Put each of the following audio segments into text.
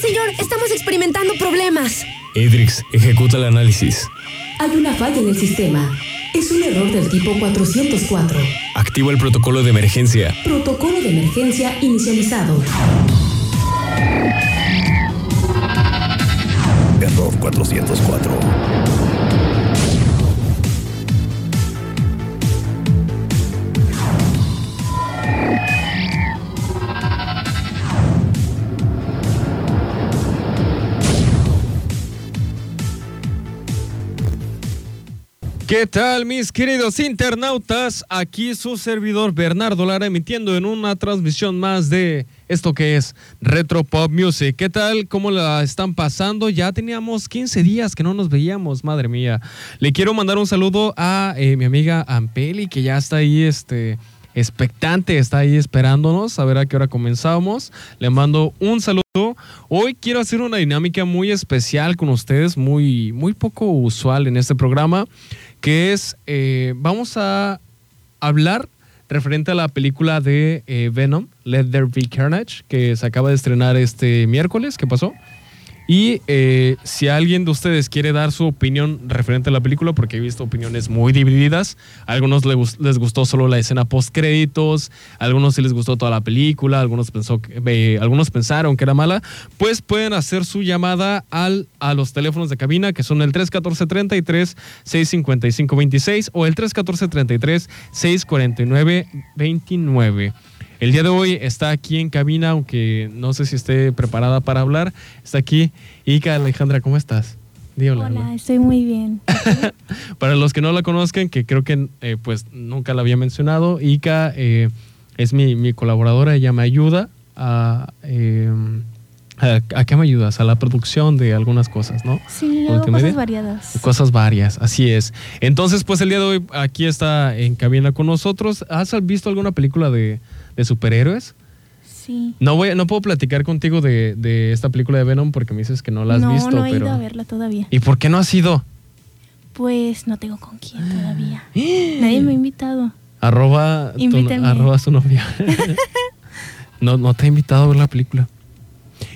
señor, estamos experimentando problemas. Edrix, ejecuta el análisis. Hay una falla en el sistema. Es un error del tipo 404. Activa el protocolo de emergencia. Protocolo de emergencia inicializado. Error 404. ¿Qué tal mis queridos internautas? Aquí su servidor Bernardo Lara emitiendo en una transmisión más de esto que es Retro Pop Music. ¿Qué tal? ¿Cómo la están pasando? Ya teníamos 15 días que no nos veíamos, madre mía. Le quiero mandar un saludo a eh, mi amiga Ampeli que ya está ahí este expectante, está ahí esperándonos a ver a qué hora comenzamos. Le mando un saludo. Hoy quiero hacer una dinámica muy especial con ustedes, muy, muy poco usual en este programa que es, eh, vamos a hablar referente a la película de eh, Venom, Let There Be Carnage, que se acaba de estrenar este miércoles, ¿qué pasó? Y eh, si alguien de ustedes quiere dar su opinión referente a la película, porque he visto opiniones muy divididas, a algunos les, gustó solo la escena post créditos, a algunos sí les gustó toda la película, algunos, pensó eh, algunos pensaron que era mala, pues pueden hacer su llamada al, a los teléfonos de cabina que son el 314-33-655-26 o el 314-33-649-29. El día de hoy está aquí en cabina, aunque no sé si esté preparada para hablar. Está aquí Ica Alejandra, ¿cómo estás? hola, estoy muy bien. para los que no la conozcan, que creo que eh, pues nunca la había mencionado, Ica eh, es mi, colaboradora, ella me ayuda eh, a, a, qué me ayudas? A la producción de algunas cosas, ¿no? Sí, cosas variadas. Cosas varias, así es. Entonces, pues el día de hoy aquí está en cabina con nosotros. ¿Has visto alguna película de, de superhéroes. Sí. No voy, no puedo platicar contigo de, esta película de Venom porque me dices que no la has visto. No, he ido a verla todavía. ¿Y por qué no has ido? Pues no tengo con quién todavía. Nadie me ha invitado. Arroba, arroba su novia. no, no te ha invitado a ver la película.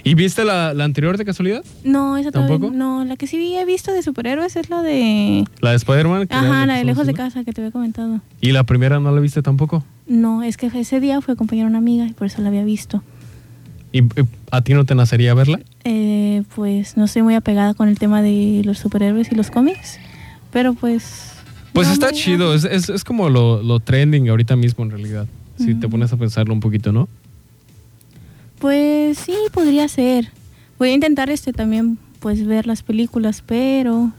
¿Y viste la, anterior de casualidad? No, esa tampoco. no, la que sí he visto de superhéroes es la de. La de Spider-Man. Ajá, la de Lejos de Casa que te había comentado. ¿Y la primera no la viste tampoco? No, es que ese día fue a acompañar a una amiga y por eso la había visto. ¿Y, a ti no te nacería verla? Eh, pues no soy muy apegada con el tema de los superhéroes y los cómics, pero pues. Pues está chido, es, es, como lo, lo, trending ahorita mismo en realidad. Si te pones a pensarlo un poquito, ¿no? Pues sí, podría ser. Voy a intentar este también, pues ver las películas, pero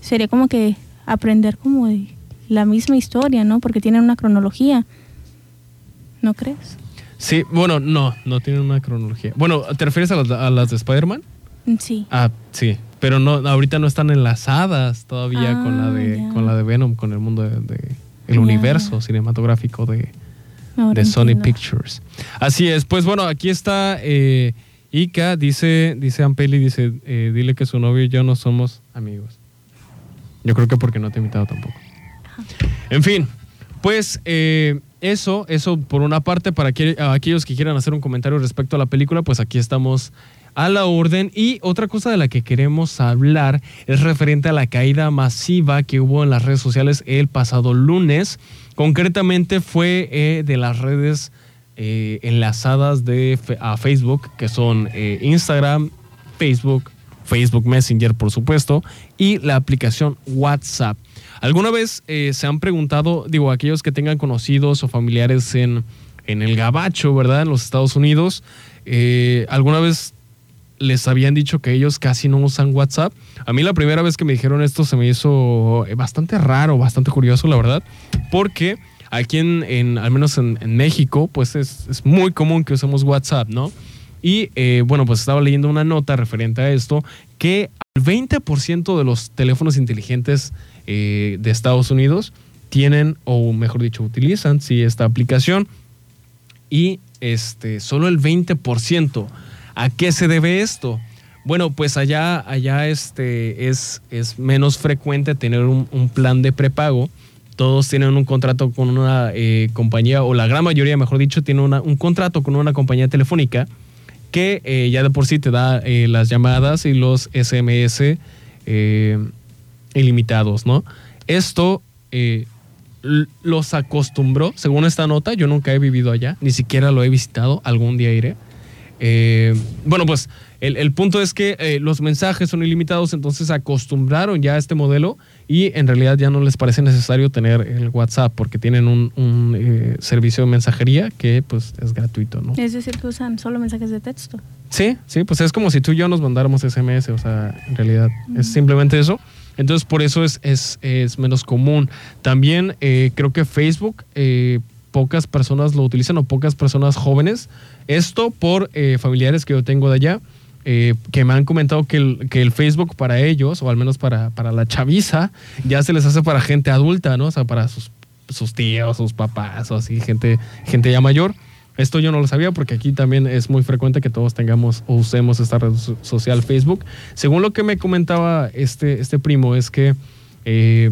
sería como que aprender como de la misma historia, ¿no? Porque tienen una cronología. ¿No crees? Sí, bueno, no, no tienen una cronología. Bueno, ¿te refieres a las, de Spider-Man? Mm, sí. Ah, sí. Pero no, ahorita no están enlazadas todavía con la de ah, con la de Venom, con el mundo de, el universo cinematográfico de, de Sony Pictures. Así es, pues bueno, aquí está eh, Ika, dice, dice Ampeli, dice, eh, dile que su novio y yo no somos amigos. Yo creo que porque no te he invitado tampoco. En fin, pues eh, eso, eso por una parte, para aquellos que quieran hacer un comentario respecto a la película, pues aquí estamos a la orden. Y otra cosa de la que queremos hablar es referente a la caída masiva que hubo en las redes sociales el pasado lunes. Concretamente fue eh, de las redes eh, enlazadas de, a Facebook, que son eh, Instagram, Facebook, Facebook Messenger, por supuesto, y la aplicación WhatsApp. ¿Alguna vez se han preguntado, digo, aquellos que tengan conocidos o familiares en, en el Gabacho, ¿verdad? En los Estados Unidos, ¿alguna vez les habían dicho que ellos casi no usan WhatsApp. A mí la primera vez que me dijeron esto se me hizo eh, bastante raro, bastante curioso, la verdad, porque aquí en, al menos en, México, pues es, muy común que usemos WhatsApp, ¿no? Y eh, bueno, pues estaba leyendo una nota referente a esto, que el 20% de los teléfonos inteligentes eh, de Estados Unidos tienen, o mejor dicho, utilizan, sí, esta aplicación, y este, solo el 20% ¿A qué se debe esto? Bueno, pues allá, allá este, es, es menos frecuente tener un, plan de prepago. Todos tienen un contrato con una eh, compañía, o la gran mayoría, mejor dicho, tiene un contrato con una compañía telefónica que eh, ya de por sí te da eh, las llamadas y los SMS ilimitados, ¿no? Esto los acostumbró, según esta nota, yo nunca he vivido allá, ni siquiera lo he visitado, algún día iré. Bueno, pues el, punto es que los mensajes son ilimitados, entonces acostumbraron ya a este modelo y en realidad ya no les parece necesario tener el WhatsApp porque tienen un, eh, servicio de mensajería que pues es gratuito, ¿no? Es decir, que usan solo mensajes de texto. Sí, sí, pues es como si tú y yo nos mandáramos SMS, o sea, en realidad es simplemente eso. Entonces por eso es, es, es menos común. También eh, creo que Facebook, eh, pocas personas lo utilizan o pocas personas jóvenes. Esto por familiares que yo tengo de allá eh, que me han comentado que el, que el, Facebook para ellos, o al menos para, para la chaviza, ya se les hace para gente adulta, ¿no? O sea, para sus, sus tíos, sus papás, o así, gente, gente ya mayor. Esto yo no lo sabía porque aquí también es muy frecuente que todos tengamos o usemos esta red social Facebook. Según lo que me comentaba este, este primo, es que eh,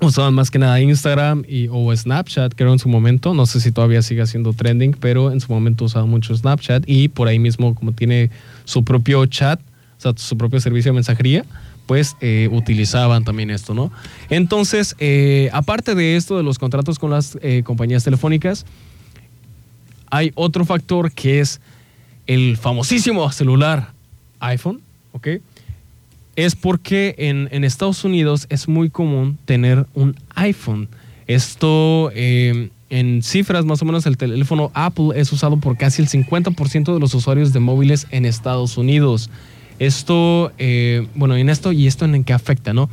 usaban más que nada Instagram y, o Snapchat, creo en su momento. No sé si todavía sigue siendo trending, pero en su momento usaban mucho Snapchat y por ahí mismo, como tiene su propio chat, o sea, su propio servicio de mensajería, pues eh, utilizaban también esto, ¿no? Entonces, eh, aparte de esto, de los contratos con las eh, compañías telefónicas, hay otro factor que es el famosísimo celular iPhone, ¿ok? Es porque en, Estados Unidos es muy común tener un iPhone. Esto en cifras, más o menos el teléfono Apple es usado por casi el 50% de los usuarios de móviles en Estados Unidos. Esto, eh, bueno, en esto y esto en qué afecta, ¿no?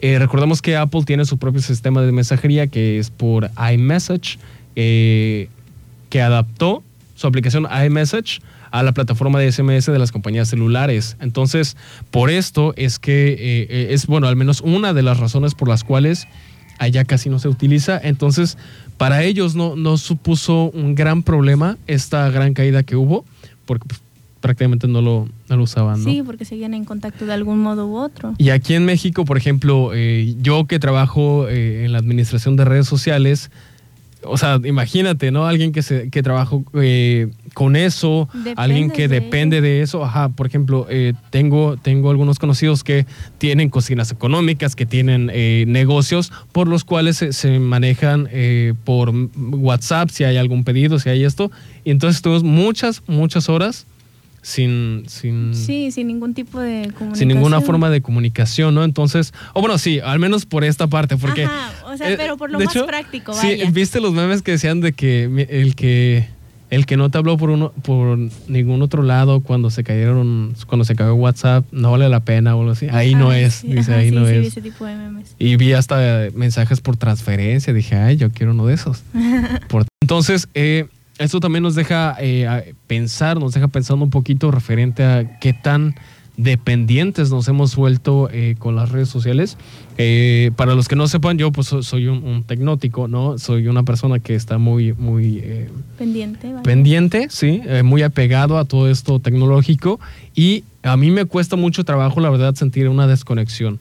Eh, recordemos que Apple tiene su propio sistema de mensajería que es por iMessage, eh, que adaptó su aplicación iMessage a la plataforma de SMS de las compañías celulares. Entonces, por esto es que es, bueno, al menos una de las razones por las cuales allá casi no se utiliza. Entonces, para ellos no, no supuso un gran problema esta gran caída que hubo, porque pues, prácticamente no lo, lo usaban. Sí, porque seguían en contacto de algún modo u otro. Y aquí en México, por ejemplo, eh, yo que trabajo eh, en la administración de redes sociales, o sea, imagínate, ¿no? Alguien que, se, que trabajó eh, con eso, alguien que depende de eso. Ajá, por ejemplo, eh, tengo, tengo algunos conocidos que tienen cocinas económicas, que tienen eh, negocios por los cuales se, manejan por WhatsApp, si hay algún pedido, si hay esto. Y entonces tuvimos muchas, muchas horas sin, sin... Sí, sin ningún tipo de comunicación. Sin ninguna forma de comunicación, ¿no? Entonces, o bueno, sí, al menos por esta parte, porque... Ajá, o sea, pero por lo más práctico, vaya. Sí, viste los memes que decían de que el que el que no te habló por uno por ningún otro lado cuando se cayeron cuando se cayó WhatsApp no vale la pena o algo así ahí no es dice ahí no es ese tipo de memes. y vi hasta mensajes por transferencia dije ay yo quiero uno de esos entonces eh, esto también nos deja eh, pensar, nos deja pensando un poquito referente a qué tan dependientes nos hemos vuelto eh, con las redes sociales. Eh, para los que no sepan, yo pues soy un, tecnótico, ¿no? Soy una persona que está muy, muy... pendiente. Pendiente, sí, muy apegado a todo esto tecnológico y a mí me cuesta mucho trabajo, la verdad, sentir una desconexión.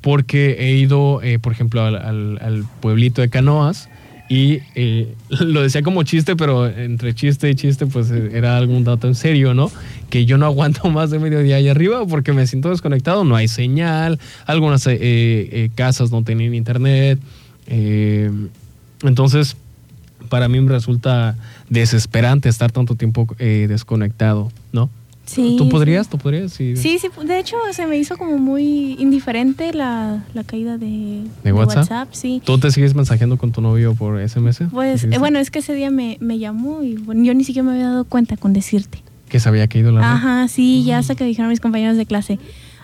Porque he ido, por ejemplo, al pueblito de Canoas, y eh, lo decía como chiste, pero entre chiste y chiste, pues eh, era algún dato en serio, ¿no? Que yo no aguanto más de medio día ahí arriba porque me siento desconectado, no hay señal, algunas eh, casas no tienen internet. entonces, para mí me resulta desesperante estar tanto tiempo desconectado, ¿no? ¿Tú podrías? ¿Tú podrías? Sí. sí, De hecho, se me hizo como muy indiferente la, caída de, WhatsApp? sí. ¿Tú te sigues mensajeando con tu novio por SMS? Pues, eh, bueno, es que ese día me, llamó y bueno, yo ni siquiera me había dado cuenta con decirte. Que se había caído la red. Ajá, sí, ya hasta que dijeron mis compañeros de clase,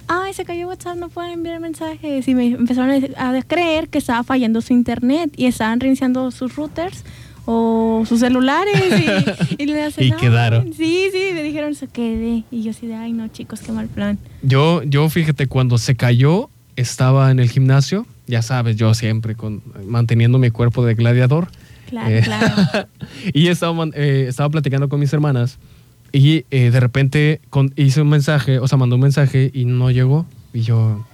ay, se cayó WhatsApp, no pueden enviar mensajes. Y me empezaron a creer que estaba fallando su internet y estaban reiniciando sus routers o sus celulares y, le hacen, y quedaron. Sí, sí, me dijeron se quede y yo así de, ay no chicos, qué mal plan. Yo, yo fíjate, cuando se cayó estaba en el gimnasio, ya sabes, yo siempre con, manteniendo mi cuerpo de gladiador. Claro, eh, claro. y estaba, eh, estaba platicando con mis hermanas y eh, de repente hice un mensaje, o sea, mandó un mensaje y no llegó. Y yo,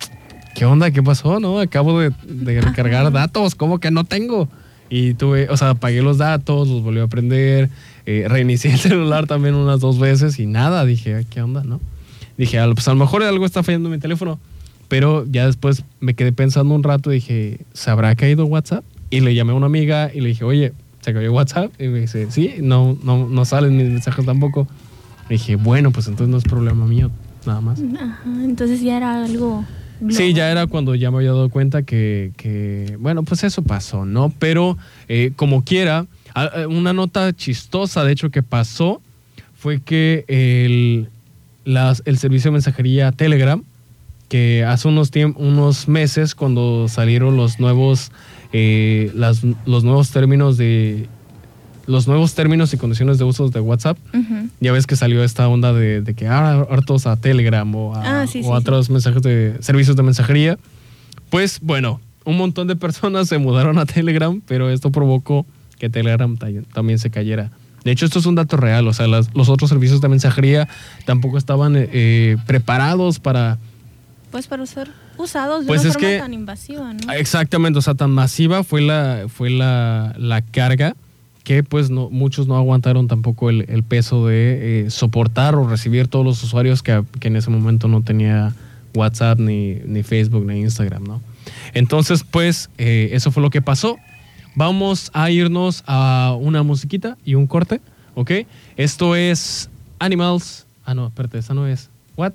¿qué onda? ¿Qué pasó? No, acabo de, de recargar datos, ¿cómo que no tengo? Y tuve, o sea, apagué los datos, los volví a aprender. Eh, reinicié el celular también unas dos veces y nada, dije, ¿qué onda, no? Dije, pues a lo mejor algo está fallando en mi teléfono. Pero ya después me quedé pensando un rato y dije, ¿se habrá caído WhatsApp? Y le llamé a una amiga y le dije, oye, ¿se cayó WhatsApp? Y me dice, sí, no, no, no salen mis mensajes tampoco. Y dije, bueno, pues entonces no es problema mío, nada más. Ajá, entonces ya era algo... Sí, ya era cuando ya me había dado cuenta que, que bueno, pues eso pasó, ¿no? Pero eh, como quiera, una nota chistosa, de hecho, que pasó fue que el, las, el servicio de mensajería Telegram, que hace unos, unos meses, cuando salieron los nuevos, eh, las, los nuevos términos de los nuevos términos y condiciones de uso de WhatsApp, ya ves que salió esta onda de, que ahora hartos a Telegram o a, ah, otros mensajes de servicios de mensajería. Pues bueno, un montón de personas se mudaron a Telegram, pero esto provocó que Telegram también se cayera. De hecho, esto es un dato real, o sea, los otros servicios de mensajería tampoco estaban eh, eh, preparados para... Pues para ser usados de pues una es forma que, tan invasiva, ¿no? Exactamente, o sea, tan masiva fue la, fue la, la carga que pues no, muchos no aguantaron tampoco el, el peso de eh, soportar o recibir todos los usuarios que, que, en ese momento no tenía WhatsApp, ni, ni Facebook, ni Instagram, ¿no? Entonces, pues, eh, eso fue lo que pasó. Vamos a irnos a una musiquita y un corte, ¿ok? Esto es Animals. Ah, no, espérate, esa no es. ¿What?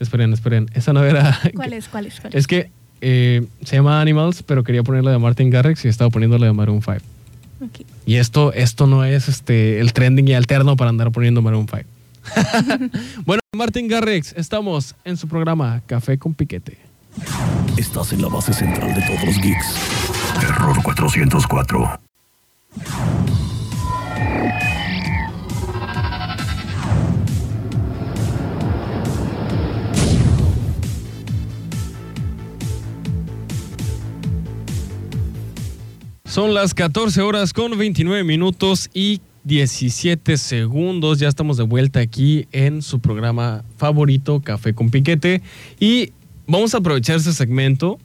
Esperen, esperen. Esa no era. ¿Cuál es? ¿Cuál es? es? que eh, se llama Animals, pero quería ponerla de Martin Garrix y estaba poniéndole de Maroon 5. Y esto, esto no es este, el trending y alterno para andar poniendo Maroon 5. bueno, Martin Garrix, estamos en su programa Café con Piquete. Estás en la base central de todos los geeks. Error 404. Son las 14 horas con 29 minutos y 17 segundos. Ya estamos de vuelta aquí en su programa favorito, Café con Piquete. Y vamos a aprovechar este segmento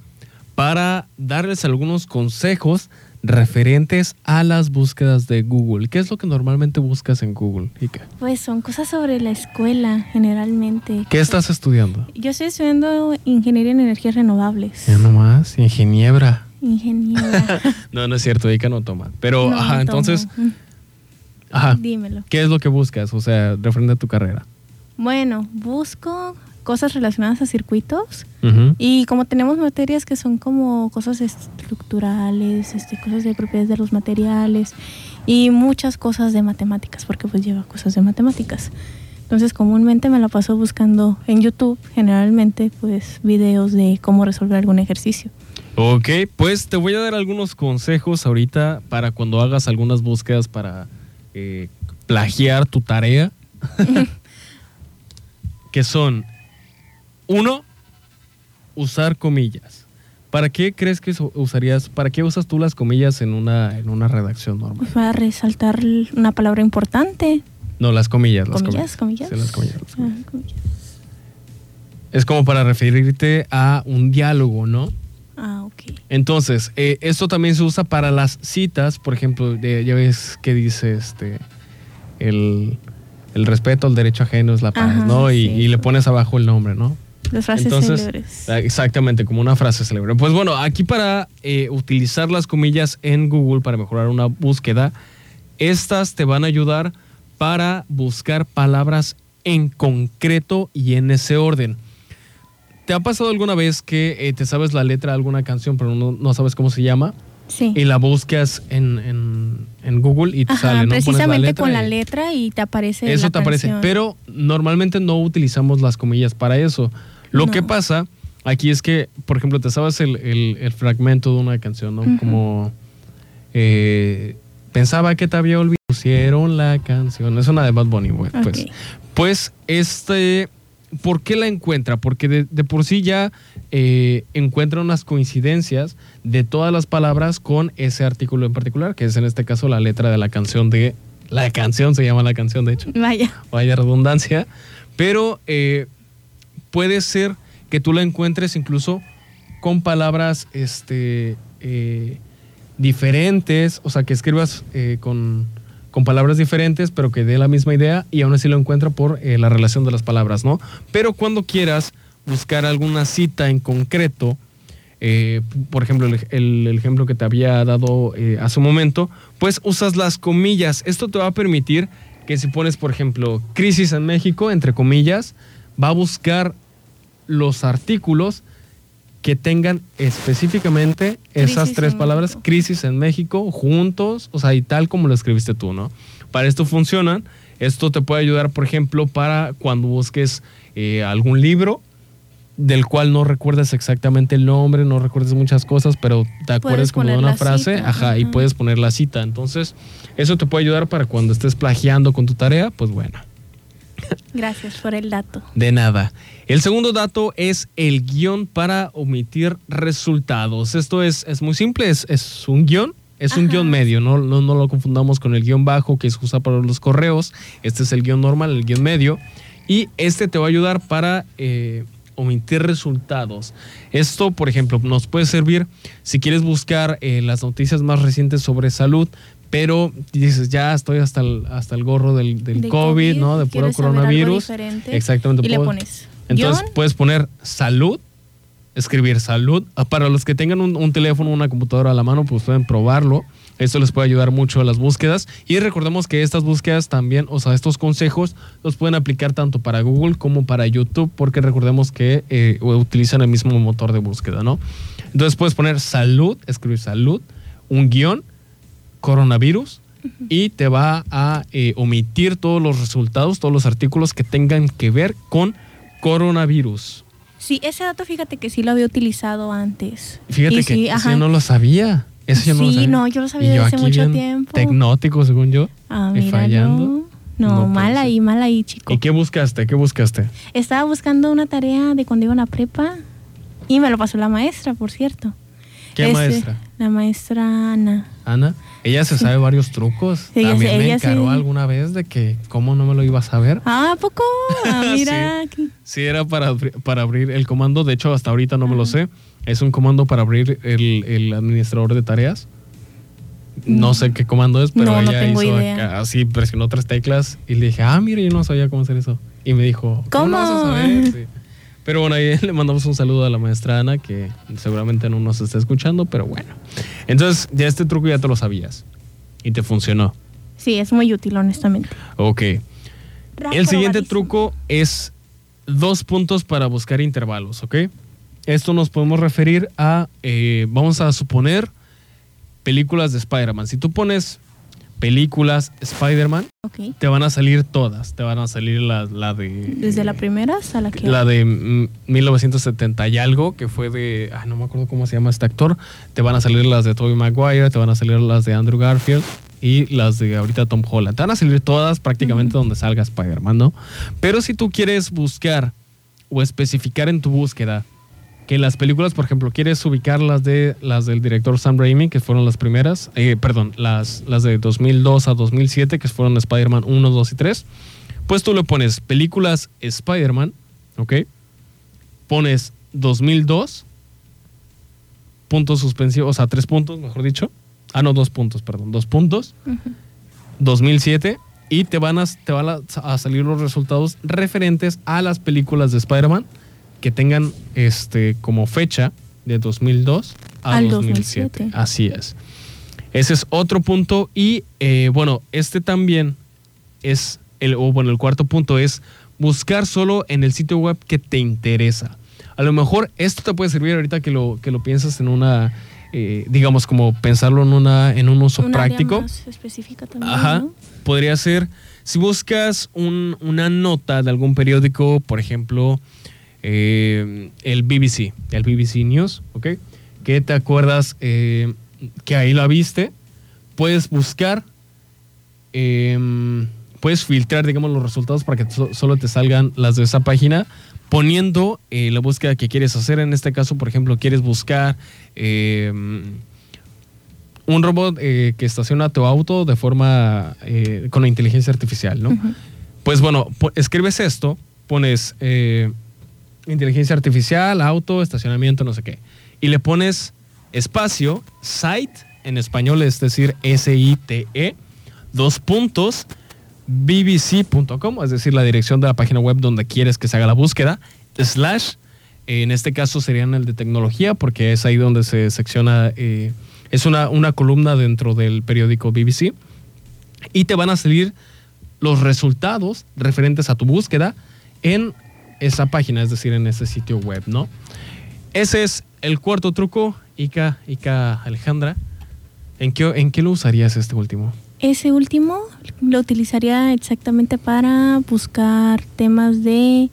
para darles algunos consejos referentes a las búsquedas de Google. ¿Qué es lo que normalmente buscas en Google, Pues son cosas sobre la escuela, generalmente. ¿Qué estás estudiando? Yo estoy estudiando Ingeniería en Energías Renovables. Ya nomás, ingeniera. Ingeniera. no, no es cierto, Ica no toma. Pero, ajá, entonces... Ajá. Dímelo. ¿Qué es lo que buscas? O sea, referente a tu carrera. Bueno, busco cosas relacionadas a circuitos y como tenemos materias que son como cosas estructurales, este, cosas de propiedades de los materiales y muchas cosas de matemáticas, porque pues lleva cosas de matemáticas. Entonces comúnmente me la paso buscando en YouTube, generalmente pues videos de cómo resolver algún ejercicio. Ok, pues te voy a dar algunos consejos ahorita para cuando hagas algunas búsquedas para eh, plagiar tu tarea. que son uno, usar comillas. ¿Para qué crees que usarías, para qué usas tú las comillas en una, en una redacción normal? Para resaltar una palabra importante. No, las comillas. Las comillas, comillas. Sí, las comillas, ah, comillas. Es como para referirte a un diálogo, ¿no? Ah, ok. Entonces, eh, esto también se usa para las citas, por ejemplo, ya ves que dice este, el, respeto al derecho ajeno es la paz, ¿no? y, le pones abajo el nombre, ¿no? Las frases Entonces, ah, Exactamente, como una frase célebre. Pues bueno, aquí para eh, utilizar las comillas en Google para mejorar una búsqueda, estas te van a ayudar para buscar palabras en concreto y en ese orden. ¿Te ha pasado alguna vez que eh, te sabes la letra de alguna canción, pero no, sabes cómo se llama? Sí. Y la buscas en, Google y te sale, ¿no? Precisamente con la letra y te aparece. Eso te aparece. Pero normalmente no utilizamos las comillas para eso. Lo que pasa aquí es que, por ejemplo, te sabes el, fragmento de una canción, ¿no? Como eh, pensaba que te había olvidado. Pusieron la canción. Es una de Bad Bunny, pues. Pues este. ¿Por qué la encuentra? Porque de, por sí ya eh, encuentra unas coincidencias de todas las palabras con ese artículo en particular, que es en este caso la letra de la canción de. La canción se llama la canción, de hecho. Vaya. Vaya redundancia. Pero eh, puede ser que tú la encuentres incluso con palabras este, eh, diferentes, o sea, que escribas eh, con, con palabras diferentes, pero que dé la misma idea y aún así lo encuentra por eh, la relación de las palabras, ¿no? Pero cuando quieras buscar alguna cita en concreto, eh, por ejemplo, el, ejemplo que te había dado eh, hace un momento, pues usas las comillas. Esto te va a permitir que si pones, por ejemplo, crisis en México, entre comillas, va a buscar los artículos que tengan específicamente esas tres palabras, crisis en México, juntos, o sea, y tal como lo escribiste tú, ¿no? Para esto funcionan. Esto te puede ayudar, por ejemplo, para cuando busques eh, algún libro del cual no recuerdas exactamente el nombre, no recuerdas muchas cosas, pero te acuerdas como de una frase, ajá, y puedes poner la cita. Entonces, eso te puede ayudar para cuando estés plagiando con tu tarea, pues bueno. Gracias por el dato. De nada. El segundo dato es el guion para omitir resultados. Esto es, es muy simple, es, es un guion. Es un guion medio, no, no, no, lo confundamos con el guion bajo que se usa para los correos. Este es el guion normal, el guion medio. Y este te va a ayudar para eh, omitir resultados. Esto, por ejemplo, nos puede servir si quieres buscar eh, las noticias más recientes sobre salud, pero dices, ya estoy hasta el, hasta el gorro del, del COVID, ¿no? De puro coronavirus. Exactamente. Y le pones. Entonces puedes poner salud, escribir salud. Ah, para los que tengan un, un teléfono, una computadora a la mano, pues pueden probarlo. Esto les puede ayudar mucho a las búsquedas. Y recordemos que estas búsquedas también, o sea, estos consejos los pueden aplicar tanto para Google como para YouTube, porque recordemos que eh, utilizan el mismo motor de búsqueda, ¿no? Entonces puedes poner salud, escribir salud, un guion, coronavirus, y te va a eh, omitir todos los resultados, todos los artículos que tengan que ver con coronavirus. Sí, ese dato fíjate que sí lo había utilizado antes. Fíjate que sí, no lo sabía. Eso yo no sí, no, yo lo sabía desde hace mucho tiempo. Tecnótico, según yo. Ah, y fallando. No, mal ahí, mal ahí, chico. ¿Y qué buscaste? ¿Qué buscaste? Estaba buscando una tarea de cuando iba a la prepa y me lo pasó la maestra, por cierto. ¿Qué este, maestra? La maestra Ana. Ana. Ella se sabe varios trucos. También me encaró alguna vez de que cómo no me lo iba a saber. Ah, poco? Ah, mira. sí. era para, para abrir el comando. De hecho, hasta ahorita no me lo sé. Es un comando para abrir el, administrador de tareas. No sé qué comando es, pero ella hizo así, presionó tres teclas y le dije, ah, mire, yo no sabía cómo hacer eso. Y me dijo, ¿cómo? Pero bueno, ahí le mandamos un saludo a la maestra Ana, que seguramente no nos está escuchando, pero bueno. Entonces, ya este truco ya te lo sabías y te funcionó. Sí, es muy útil, honestamente. Ok. El siguiente truco es dos puntos para buscar intervalos, ¿ok? Esto nos podemos referir a, eh, vamos a suponer, películas de Spider-Man. Si tú pones películas Spider-Man, te van a salir todas. Te van a salir la, de... ¿Desde la primera hasta la que...? La de 1970 y algo, que fue de... no me acuerdo cómo se llama este actor. Te van a salir las de Tobey Maguire, te van a salir las de Andrew Garfield y las de ahorita Tom Holland. Te van a salir todas prácticamente donde salga Spider-Man, ¿no? Pero si tú quieres buscar o especificar en tu búsqueda que las películas, por ejemplo, quieres ubicar las de las del director Sam Raimi, que fueron las primeras, eh, perdón, las, las de 2002 a 2007, que fueron Spider-Man 1, 2 y 3, pues tú le pones películas Spider-Man, ¿ok? Pones 2002, puntos suspensivos, o sea, tres puntos, mejor dicho. Ah, no, dos puntos, perdón, dos puntos. 2007 y te van, a, te van a salir los resultados referentes a las películas de Spider-Man que tengan este como fecha de 2002 a 2007. Así es. Ese es otro punto y eh, bueno, este también es el o bueno, el cuarto punto es buscar solo en el sitio web que te interesa. A lo mejor esto te puede servir ahorita que lo que lo piensas en una eh, digamos como pensarlo en una en un uso práctico. específica también, Ajá. Podría ser si buscas una nota de algún periódico, por ejemplo, eh, el BBC, el BBC News, ¿ok? Que te acuerdas eh, que ahí la viste, puedes buscar, em, puedes filtrar, digamos, los resultados para que solo te salgan las de esa página, poniendo eh, la búsqueda que quieres hacer. En este caso, por ejemplo, quieres buscar em, un robot que estaciona tu auto de forma con la inteligencia artificial, ¿no? Pues bueno, escribes esto, pones inteligencia artificial, auto, estacionamiento, no sé qué. Y le pones espacio, site, en español es decir, S-I-T-E, dos puntos, bbc.com, es decir, la dirección de la página web donde quieres que se haga la búsqueda, slash, en este caso serían el de tecnología, porque es ahí donde se secciona, eh, es una, una columna dentro del periódico BBC, y te van a salir los resultados referentes a tu búsqueda en esa página, es decir, en ese sitio web, ¿no? Ese es el cuarto truco, Ica, Ica Alejandra. ¿En qué, ¿En qué lo usarías este último? Ese último lo utilizaría exactamente para buscar temas de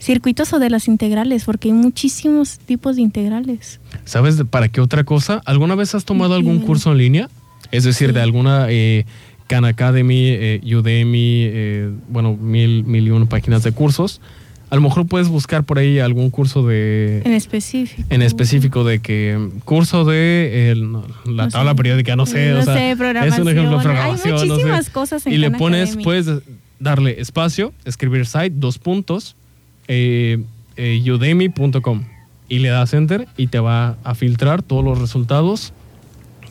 circuitos o de las integrales, porque hay muchísimos tipos de integrales. ¿Sabes para qué otra cosa? ¿Alguna vez has tomado algún curso en línea? Es decir, de alguna eh, Khan Academy, eh, Udemy, eh, bueno, mil, mil y uno páginas de cursos a lo mejor puedes buscar por ahí algún curso de... En específico. En específico de que curso de la tabla periódica, no sé. No sé, programación. Es un ejemplo de programación. Hay muchísimas cosas en Y le pones, puedes darle espacio, escribir site, dos puntos, eh, eh, udemy.com y le das enter y te va a filtrar todos los resultados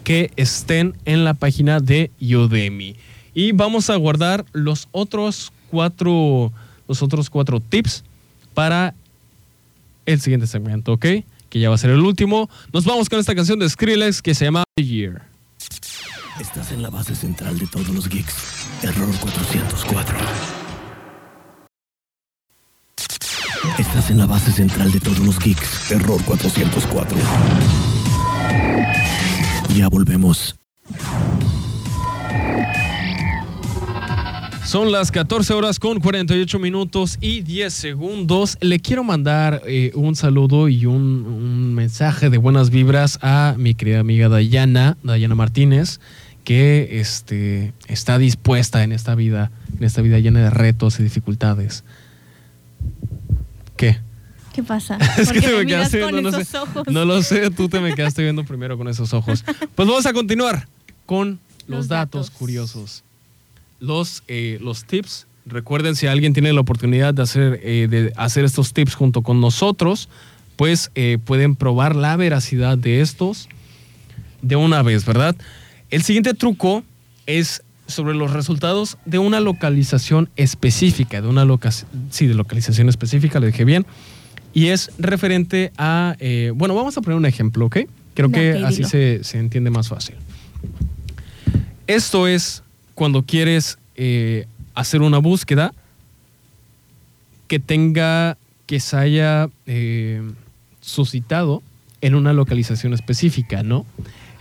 que estén en la página de Udemy. Y vamos a guardar los otros cuatro, los otros cuatro tips para el siguiente segmento, ¿ok? Que ya va a ser el último. Nos vamos con esta canción de Skrillex que se llama The Year. Estás en la base central de todos los geeks. Error 404. Estás en la base central de todos los geeks. Error 404. Ya volvemos. Son las 14 horas con 48 minutos y 10 segundos. Le quiero mandar eh, un saludo y un, mensaje de buenas vibras a mi querida amiga Dayana, Dayana Martínez, que este, está dispuesta en esta vida, en esta vida llena de retos y dificultades. ¿Qué? ¿Qué pasa? es que te me quedaste viendo, no, sé, ojos? no lo sé, tú te me quedaste viendo primero con esos ojos. Pues vamos a continuar con los, datos curiosos los, eh, los tips. Recuerden, si alguien tiene la oportunidad de hacer, eh, de hacer estos tips junto con nosotros, pues eh, pueden probar la veracidad de estos de una vez, ¿verdad? El siguiente truco es sobre los resultados de una localización específica, de una sí, de localización específica, le dije bien, y es referente a, bueno, vamos a poner un ejemplo, ¿ok? Creo que así se, se entiende más fácil. Esto es cuando quieres eh, hacer una búsqueda que tenga, que se haya eh, suscitado en una localización específica, ¿no?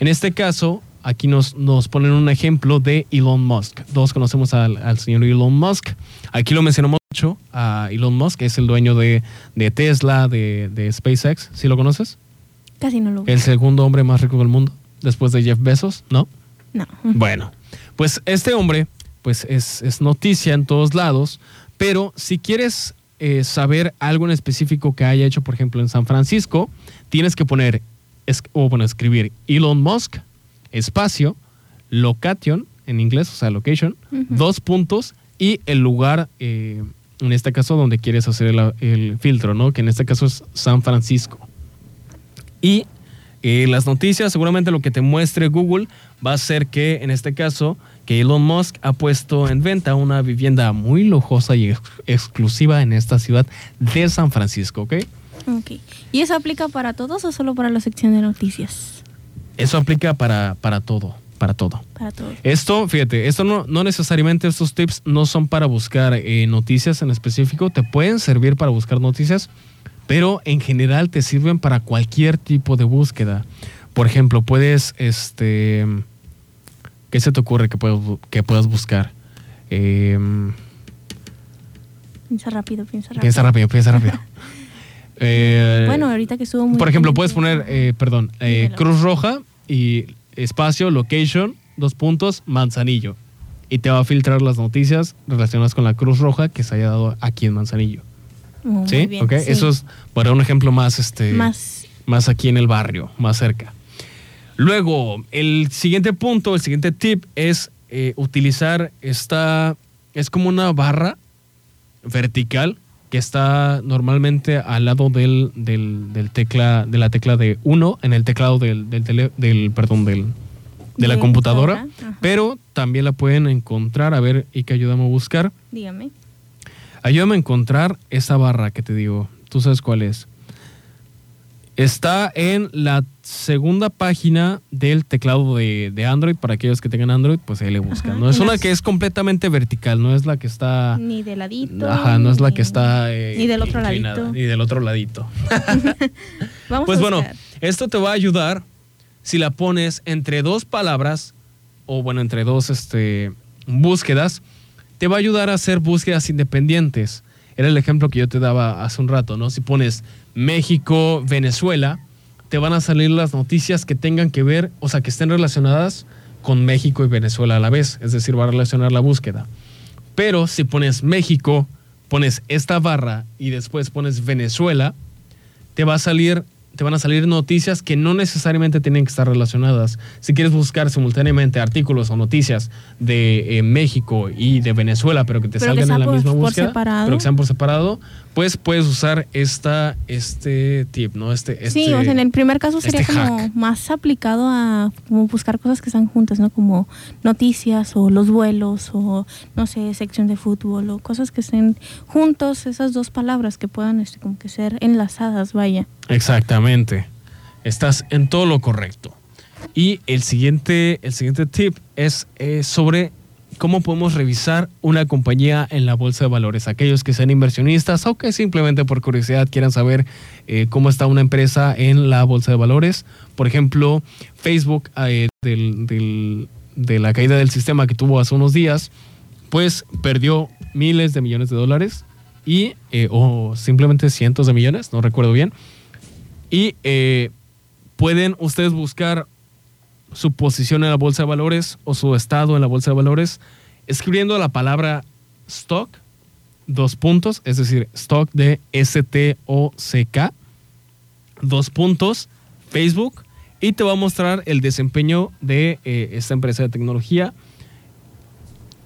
En este caso, aquí nos, nos ponen un ejemplo de Elon Musk. Todos conocemos al, señor Elon Musk. Aquí lo mencionamos mucho a Elon Musk, que es el dueño de, Tesla, de, de, SpaceX. ¿Sí lo conoces? Casi no lo El segundo hombre más rico del mundo, después de Jeff Bezos, ¿no? No. Bueno, pues este hombre, pues es, noticia en todos lados, pero si quieres eh, saber algo en específico que haya hecho, por ejemplo, en San Francisco, tienes que poner, o bueno, escribir Elon Musk, espacio, location, en inglés, o sea, location, dos puntos y el lugar, eh, en este caso, donde quieres hacer el, el, filtro, ¿no? Que en este caso es San Francisco. Y eh, las noticias, seguramente lo que te muestre Google va a ser que, en este caso, que Elon Musk ha puesto en venta una vivienda muy lujosa y exclusiva en esta ciudad de San Francisco, ¿ok? Ok. ¿Y eso aplica para todos o solo para la sección de noticias? Eso aplica para, para todo, para todo. Para todo. Esto, fíjate, esto no, no necesariamente estos tips no son para buscar eh, noticias en específico, te pueden servir para buscar noticias, pero en general te sirven para cualquier tipo de búsqueda. Por ejemplo, puedes, este, ¿qué se te ocurre que, puedas, que puedas buscar? Em, piensa rápido, piensa rápido. Piensa rápido, piensa rápido. Eh, bueno, ahorita que subo muy Por ejemplo, puedes poner, eh, perdón, eh, Cruz Roja y espacio, location, dos puntos, Manzanillo. Y te va a filtrar las noticias relacionadas con la Cruz Roja que se haya dado aquí en Manzanillo. ¿Sí? Eso es para un ejemplo más, este, más. más aquí en el barrio, más cerca. Luego, el siguiente punto, el siguiente tip es eh, utilizar esta, es como una barra vertical que está normalmente al lado del, del, tecla, de la tecla de 1 en el teclado del, del, perdón, del, de la computadora, pero también la pueden encontrar. A ver, y que ayúdame a buscar. Dígame. Ayúdame a encontrar esa barra que te digo. Tú sabes cuál es. Está en la segunda página del teclado de, de Android. Para aquellos que tengan Android, pues ahí le buscan. Ajá, no es una las- que es completamente vertical, no es la que está. Ni de ladito. Ajá, no es la que está. eh, Ni del otro ladito. Ni del otro ladito. Vamos Pues a bueno, esto te va a ayudar si la pones entre dos palabras o bueno, entre dos este, búsquedas, te va a ayudar a hacer búsquedas independientes. Era el ejemplo que yo te daba hace un rato, ¿no? Si pones México, Venezuela, te van a salir las noticias que tengan que ver, o sea, que estén relacionadas con México y Venezuela a la vez, es decir, va a relacionar la búsqueda. Pero si pones México, pones esta barra y después pones Venezuela, te va a salir, te van a salir noticias que no necesariamente tienen que estar relacionadas. Si quieres buscar simultáneamente artículos o noticias de eh, México y de Venezuela, pero que te Pero salgan en la por- misma búsqueda, pero que sean por separado, pues puedes usar esta, este tip, ¿no? Este, Sí, este- o sea, en el primer caso sería este como hack. más aplicado a como buscar cosas que están juntas, ¿no? Como noticias o los vuelos o, no sé, sección de fútbol o cosas que estén juntos, esas dos palabras que puedan este, como que ser enlazadas, vaya. Exactamente. Estás en todo lo correcto. Y el siguiente, el siguiente tip es eh, sobre cómo podemos revisar una compañía en la bolsa de valores. Aquellos que sean inversionistas o que simplemente por curiosidad quieran saber eh, cómo está una empresa en la bolsa de valores. Por ejemplo, Facebook, eh, de la caída del sistema que tuvo hace unos días, pues perdió miles de millones de dólares y, o simplemente cientos de millones, no recuerdo bien. Y eh, pueden ustedes buscar su posición en la bolsa de valores o su estado en la bolsa de valores escribiendo la palabra stock, dos puntos, es decir, stock de S-T-O-C-K, dos puntos, Facebook, y te va a mostrar el desempeño de eh, esta empresa de tecnología,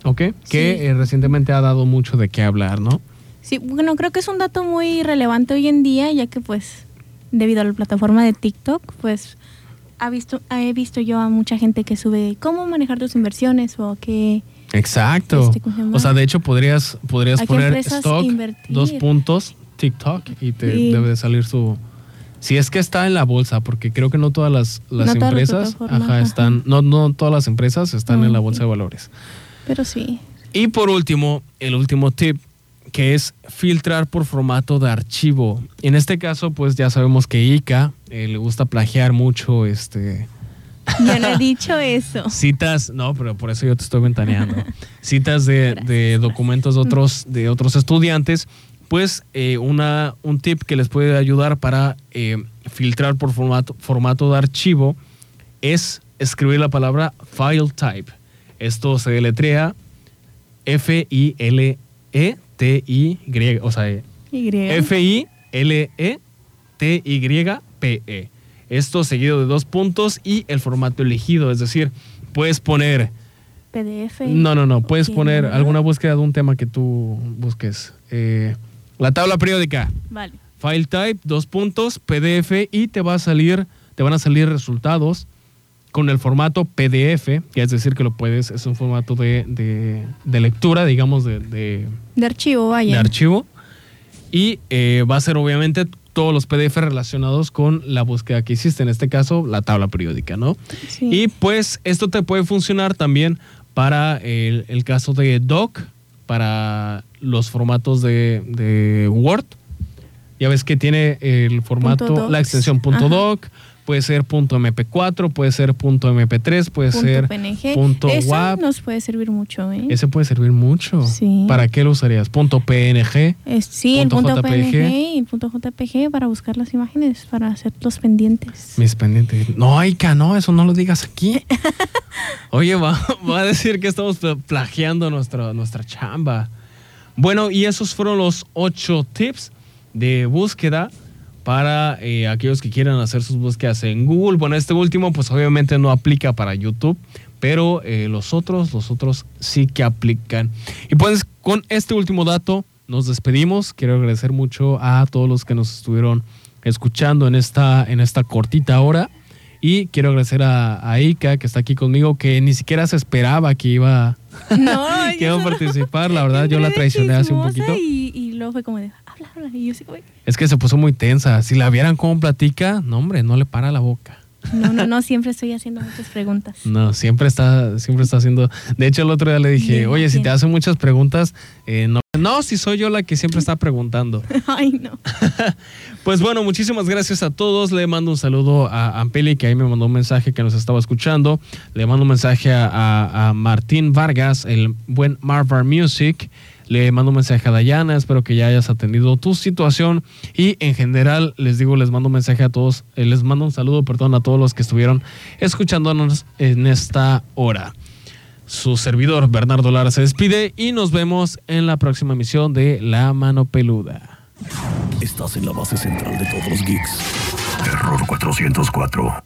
¿ok? Que eh, recientemente ha dado mucho de qué hablar, ¿no? Sí, bueno, creo que es un dato muy relevante hoy en día, ya que pues debido a la plataforma de TikTok, pues ha visto, he visto yo a mucha gente que sube cómo manejar tus inversiones o qué Exacto. Este, o sea, de hecho podrías, podrías ¿A qué poner stock, invertir? dos puntos, TikTok, y te Sí. debe de salir su... Si es que está en la bolsa, porque creo que no todas las, las No todas las empresas, ajá, están, no, no todas las empresas están en la Ah, bolsa de valores. Pero sí. Y por último, el último tip, que es filtrar por formato de archivo. En este caso, pues ya sabemos que Ica eh, le gusta plagiar mucho este, Yo no he dicho eso. citas, no, pero por eso yo te estoy ventaneando. citas de, de documentos de otros, de otros estudiantes, pues eh, una, un tip que les puede ayudar para eh, filtrar por formato, formato de archivo es escribir la palabra file type. Esto se deletrea F-I-L-E-T-Y, o sea, Y. F-I-L-E-T-Y-P-E. Esto seguido de dos puntos y el formato elegido, es decir, puedes poner PDF. no, no, no. Puedes poner alguna búsqueda de un tema que tú busques. Eh, la tabla periódica. Vale. File type, dos puntos, PDF y te va a salir, te van a salir resultados con el formato PDF, que es decir que lo puedes, es un formato de, de- de lectura, digamos, de, de- De archivo, vaya. de archivo. Y eh, va a ser obviamente todos los PDF relacionados con la búsqueda que hiciste, en este caso la tabla periódica, ¿no? Sí. Y pues esto te puede funcionar también para el, el caso de doc, para los formatos de, de Word. Ya ves que tiene el formato, la extensión punto. .doc, puede ser punto .mp4, puede ser punto .mp3, puede punto ser PNG. punto Eso WAP. nos puede servir mucho, ¿eh? Ese puede servir mucho. Sí. ¿Para qué lo usarías? Punto .png. Es- sí, el punto punto JPG. PNG y el punto JPG para buscar las imágenes, para hacer los pendientes. Mis pendientes. No, Ica, no, eso no lo digas aquí. Oye, va, va a decir que estamos pla- plagiando nuestra, nuestra chamba. Bueno, y esos fueron los ocho tips de búsqueda para eh, aquellos que quieran hacer sus búsquedas en Google. Bueno, este último pues obviamente no aplica para YouTube, pero eh, los otros, los otros sí que aplican. Y pues con este último dato nos despedimos. Quiero agradecer mucho a todos los que nos estuvieron escuchando en esta, en esta cortita hora. Y quiero agradecer a, a Ika, que está aquí conmigo, que ni siquiera se esperaba que iba, No, que iba a participar. La verdad, yo la traicioné hace un poquito. Y, y luego fue como de, habla, habla. Y yo así como, Es que se puso muy tensa. Si la vieran cómo platica, no, hombre, no le para la boca. no, no, no, siempre estoy haciendo muchas preguntas. No, siempre está, siempre está haciendo. De hecho, el otro día le dije, oye, si te hacen muchas preguntas, eh, no. No, si soy yo la que siempre está preguntando. Ay, no. Pues bueno, muchísimas gracias a todos. Le mando un saludo a Ampeli, que ahí me mandó un mensaje que nos estaba escuchando. Le mando un mensaje a, a- a Martín Vargas, el buen Marvar Music. Le mando un mensaje a Dayana, espero que ya hayas atendido tu situación. Y en general, les digo, les mando un mensaje a todos, eh, les mando un saludo, perdón, a todos los que estuvieron escuchándonos en esta hora. Su servidor, Bernardo Lara, se despide y nos vemos en la próxima emisión de La Mano Peluda. Estás en la base central de todos los geeks. Error 404.